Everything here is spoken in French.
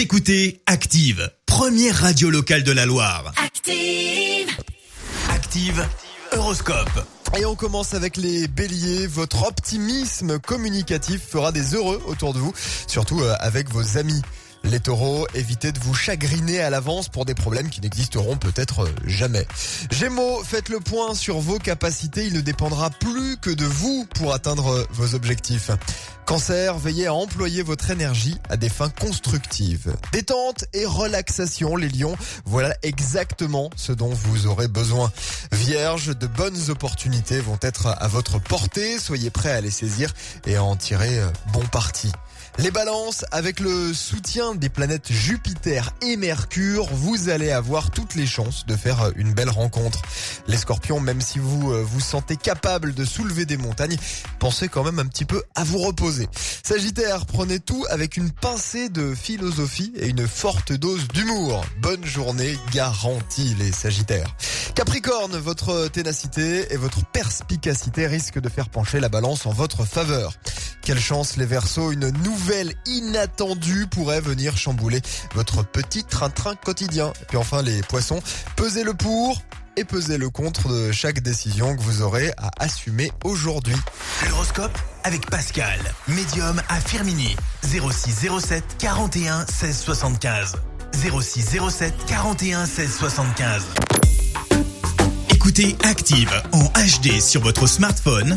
Vous écoutez Active, première radio locale de la Loire. Active. Active, Horoscope. Et on commence avec les béliers. Votre optimisme communicatif fera des heureux autour de vous, surtout euh, avec vos amis. Les taureaux, évitez de vous chagriner à l'avance pour des problèmes qui n'existeront peut-être jamais. Gémeaux, faites le point sur vos capacités. Il ne dépendra plus que de vous pour atteindre vos objectifs. Cancer, veillez à employer votre énergie à des fins constructives. Détente et relaxation, les lions, voilà exactement ce dont vous aurez besoin. Vierge, de bonnes opportunités vont être à votre portée, soyez prêts à les saisir et à en tirer euh, bon parti. Les balances, avec le soutien des planètes Jupiter et Mercure, vous allez avoir toutes les chances de faire euh, une belle rencontre. Les scorpions, même si vous euh, vous sentez capable de soulever des montagnes, pensez quand même un petit peu à vous reposer. Sagittaire, prenez tout avec une pincée de philosophie et une forte dose d'humour. Bonne journée garantie les Sagittaires. Capricorne, votre ténacité et votre perspicacité risquent de faire pencher la balance en votre faveur. Quelle chance les Verseaux, une nouvelle inattendue pourrait venir chambouler votre petit train-train quotidien. Et puis enfin les Poissons, pesez le pour et pesez le contre de chaque décision que vous aurez à assumer aujourd'hui. L'horoscope avec Pascal, médium à Firmini. 0607 41 16 75. 0607 41 16 75. Écoutez Active en HD sur votre smartphone,